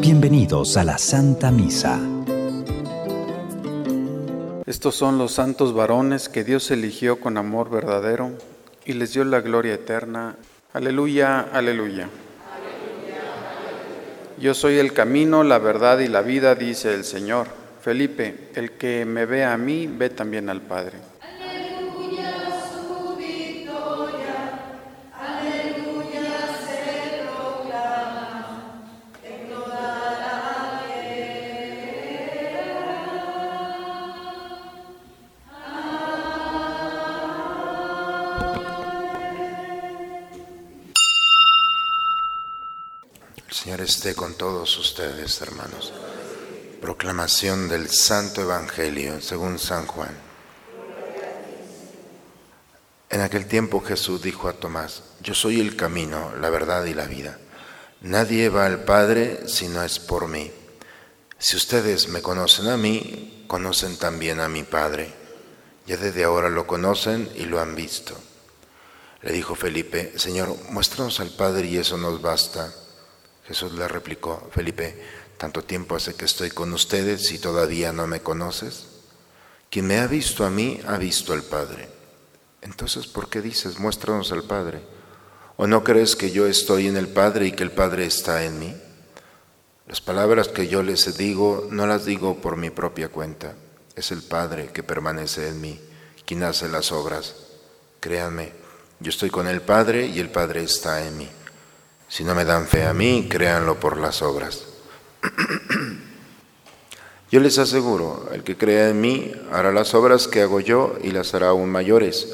Bienvenidos a la Santa Misa. Estos son los santos varones que Dios eligió con amor verdadero y les dio la gloria eterna. Aleluya, aleluya. Yo soy el camino, la verdad y la vida, dice el Señor. Felipe, el que me ve a mí, ve también al Padre. Señor esté con todos ustedes, hermanos. Proclamación del Santo Evangelio según San Juan. En aquel tiempo Jesús dijo a Tomás, yo soy el camino, la verdad y la vida. Nadie va al Padre si no es por mí. Si ustedes me conocen a mí, conocen también a mi Padre. Ya desde ahora lo conocen y lo han visto. Le dijo Felipe, Señor, muéstranos al Padre y eso nos basta. Jesús le replicó, Felipe, ¿tanto tiempo hace que estoy con ustedes y todavía no me conoces? Quien me ha visto a mí, ha visto al Padre. Entonces, ¿por qué dices, muéstranos al Padre? ¿O no crees que yo estoy en el Padre y que el Padre está en mí? Las palabras que yo les digo no las digo por mi propia cuenta. Es el Padre que permanece en mí, quien hace las obras. Créanme, yo estoy con el Padre y el Padre está en mí. Si no me dan fe a mí, créanlo por las obras. Yo les aseguro, el que crea en mí hará las obras que hago yo y las hará aún mayores,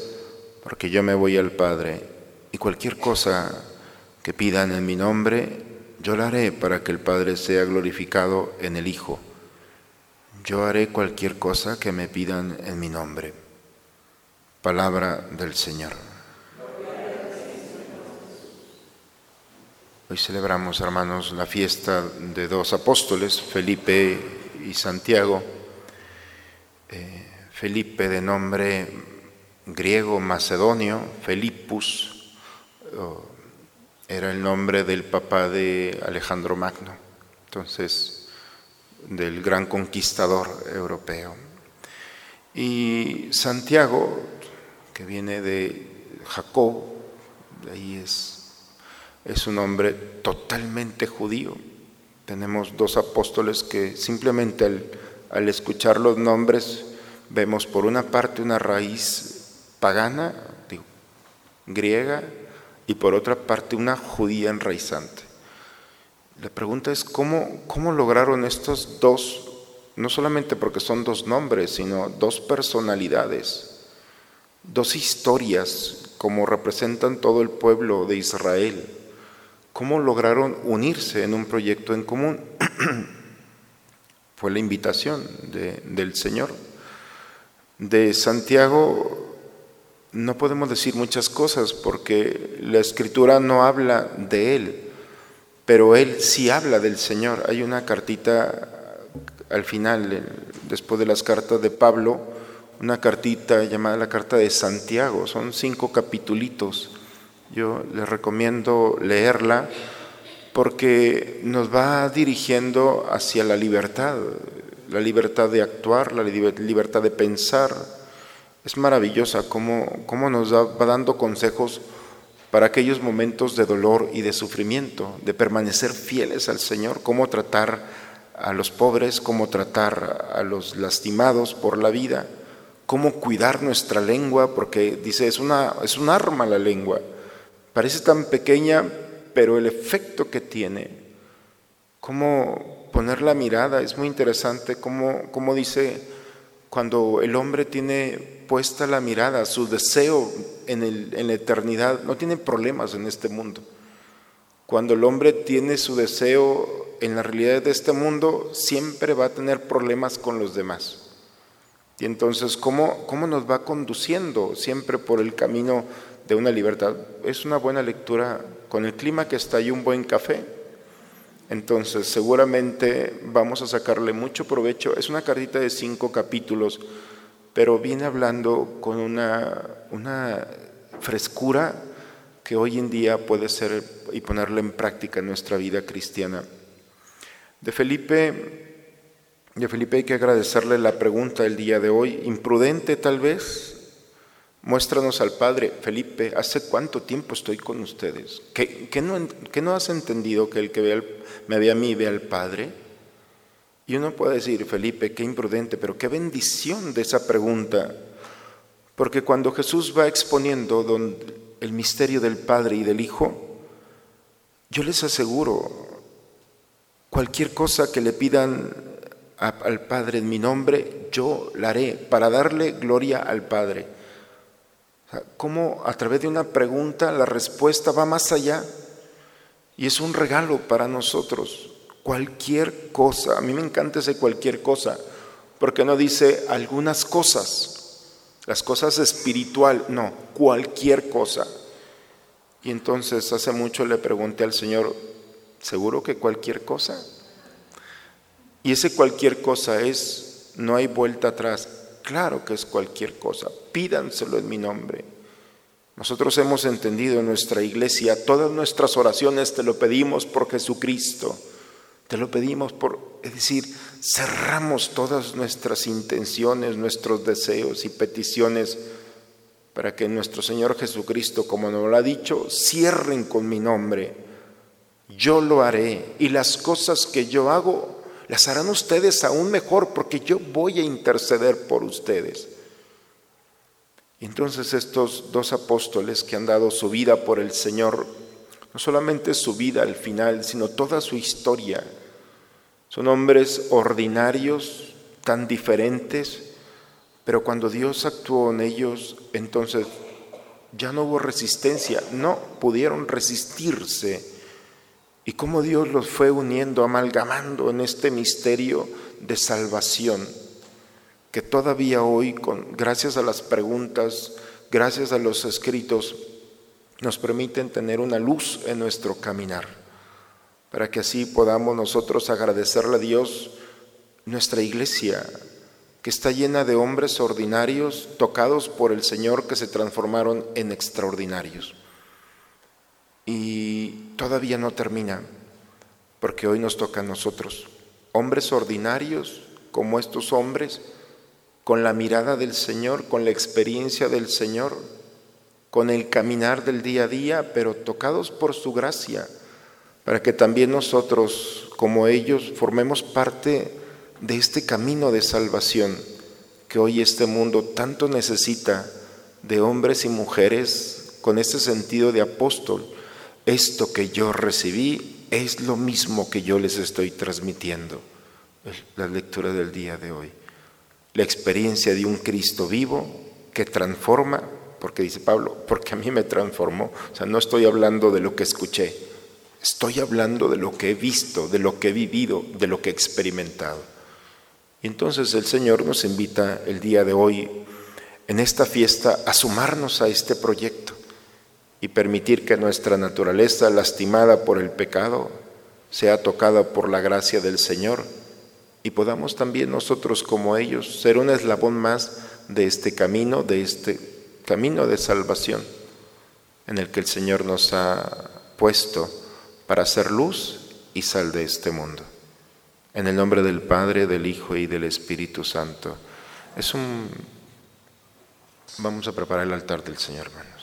porque yo me voy al Padre y cualquier cosa que pidan en mi nombre, yo la haré para que el Padre sea glorificado en el Hijo. Yo haré cualquier cosa que me pidan en mi nombre. Palabra del Señor. Hoy celebramos, hermanos, la fiesta de dos apóstoles, Felipe y Santiago. Eh, Felipe de nombre griego macedonio, Felipus, era el nombre del papá de Alejandro Magno, entonces del gran conquistador europeo. Y Santiago, que viene de Jacob, de ahí es es un hombre totalmente judío. Tenemos dos apóstoles que simplemente al, escuchar los nombres vemos por una parte una raíz pagana, griega, y por otra parte una judía enraizante. La pregunta es cómo, cómo lograron estos dos, no solamente porque son dos nombres, sino dos personalidades, dos historias, como representan todo el pueblo de Israel cómo lograron unirse en un proyecto en común. Fue la invitación del Señor. De Santiago no podemos decir muchas cosas porque la escritura no habla de él, pero él sí habla del Señor. Hay una cartita al final, después de las cartas de Pablo, una cartita llamada la carta de Santiago, son cinco capitulitos yo les recomiendo leerla porque nos va dirigiendo hacia la libertad, la libertad de actuar, la libertad de pensar. Es maravillosa cómo, cómo nos va dando consejos para aquellos momentos de dolor y de sufrimiento, de permanecer fieles al Señor, cómo tratar a los pobres, cómo tratar a los lastimados por la vida, cómo cuidar nuestra lengua, porque dice, es, una, es un arma la lengua Parece tan pequeña, pero el efecto que tiene, cómo poner la mirada, es muy interesante, cómo, cómo dice, cuando el hombre tiene puesta la mirada, su deseo en, el, en la eternidad, no tiene problemas en este mundo. Cuando el hombre tiene su deseo en la realidad de este mundo, siempre va a tener problemas con los demás. Y entonces, ¿cómo, cómo nos va conduciendo siempre por el camino de una libertad. Es una buena lectura con el clima que está y un buen café. Entonces seguramente vamos a sacarle mucho provecho. Es una cartita de cinco capítulos, pero viene hablando con una, una frescura que hoy en día puede ser y ponerla en práctica en nuestra vida cristiana. De Felipe, de Felipe hay que agradecerle la pregunta del día de hoy, imprudente tal vez. Muéstranos al Padre. Felipe, ¿hace cuánto tiempo estoy con ustedes? ¿Qué, no, has entendido que el que me ve a mí ve al Padre? Y uno puede decir, Felipe, qué imprudente, pero qué bendición de esa pregunta. Porque cuando Jesús va exponiendo el misterio del Padre y del Hijo, yo les aseguro, cualquier cosa que le pidan al Padre en mi nombre, yo la haré para darle gloria al Padre. ¿Cómo a través de una pregunta la respuesta va más allá? Y es un regalo para nosotros. Cualquier cosa, a mí me encanta ese cualquier cosa, porque no dice algunas cosas, las cosas espiritual, no, cualquier cosa. Y entonces hace mucho le pregunté al Señor, ¿seguro que cualquier cosa? Y ese cualquier cosa es, no hay vuelta atrás, claro que es cualquier cosa, pídanselo en mi nombre. Nosotros hemos entendido en nuestra iglesia, todas nuestras oraciones te lo pedimos por Jesucristo. Te lo pedimos por, es decir, cerramos todas nuestras intenciones, nuestros deseos y peticiones para que nuestro Señor Jesucristo, como nos lo ha dicho, cierren con mi nombre. Yo lo haré y las cosas que yo hago las harán ustedes aún mejor porque yo voy a interceder por ustedes. Entonces estos dos apóstoles que han dado su vida por el Señor no solamente su vida al final, sino toda su historia. Son hombres ordinarios, tan diferentes, pero cuando Dios actuó en ellos, entonces ya no hubo resistencia, no pudieron resistirse. Y cómo Dios los fue uniendo, amalgamando en este misterio de salvación, que todavía hoy, gracias a las preguntas, gracias a los escritos, nos permiten tener una luz en nuestro caminar, para que así podamos nosotros agradecerle a Dios nuestra iglesia, que está llena de hombres ordinarios tocados por el Señor que se transformaron en extraordinarios. Y todavía no termina, porque hoy nos toca a nosotros, hombres ordinarios como estos hombres, con la mirada del Señor, con la experiencia del Señor, con el caminar del día a día, pero tocados por su gracia, para que también nosotros, como ellos, formemos parte de este camino de salvación que hoy este mundo tanto necesita de hombres y mujeres con este sentido de apóstol. Esto que yo recibí es lo mismo que yo les estoy transmitiendo. La lectura del día de hoy. La experiencia de un Cristo vivo que transforma porque dice Pablo, porque a mí me transformó. O sea, no estoy hablando de lo que escuché, estoy hablando de lo que he visto, de lo que he vivido, de lo que he experimentado. Y entonces el Señor nos invita el día de hoy, en esta fiesta, a sumarnos a este proyecto y permitir que nuestra naturaleza, lastimada por el pecado, sea tocada por la gracia del Señor y podamos también nosotros como ellos ser un eslabón más de este camino, de este camino de salvación en el que el Señor nos ha puesto para hacer luz y sal de este mundo. En el nombre del Padre, del Hijo y del Espíritu Santo. Es un... Vamos a preparar el altar del Señor, hermanos.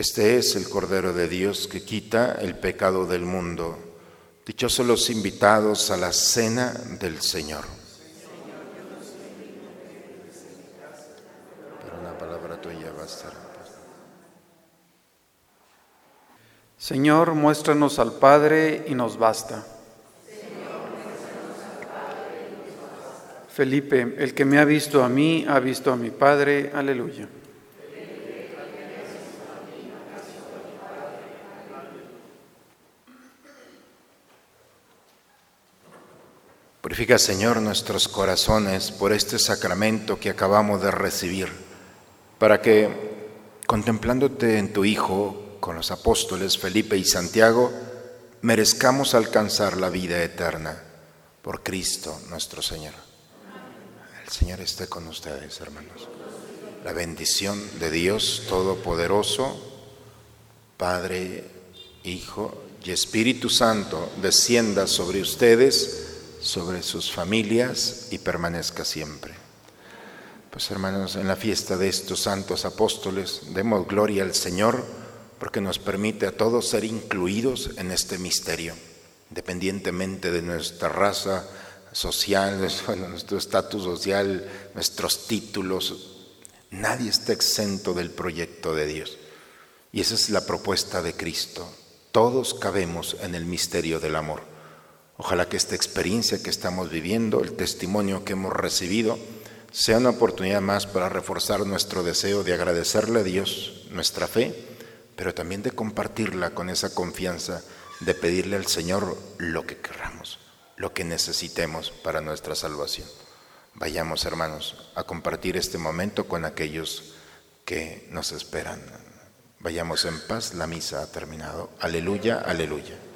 Este es el Cordero de Dios que quita el pecado del mundo. Dichosos los invitados a la cena del Señor. Señor, muéstranos al Padre y nos basta. Felipe, el que me ha visto a mí, ha visto a mi Padre. Aleluya. Purifica, Señor, nuestros corazones por este sacramento que acabamos de recibir, para que, contemplándote en tu Hijo, con los apóstoles Felipe y Santiago, merezcamos alcanzar la vida eterna por Cristo nuestro Señor. El Señor esté con ustedes, hermanos. la bendición de Dios Todopoderoso, Padre, Hijo y Espíritu Santo, descienda sobre ustedes, sobre sus familias y permanezca siempre. Pues hermanos, en la fiesta de estos santos apóstoles, demos gloria al Señor porque nos permite a todos ser incluidos en este misterio, independientemente de nuestra raza social, nuestro estatus social, nuestros títulos, Nadie está exento del proyecto de Dios. Y esa es la propuesta de Cristo. Todos cabemos en el misterio del amor. Ojalá que esta experiencia que estamos viviendo, el testimonio que hemos recibido, sea una oportunidad más para reforzar nuestro deseo de agradecerle a Dios nuestra fe, pero también de compartirla con esa confianza, de pedirle al Señor lo que querramos, lo que necesitemos para nuestra salvación. Vayamos, hermanos, a compartir este momento con aquellos que nos esperan. Vayamos en paz, la misa ha terminado. Aleluya, aleluya.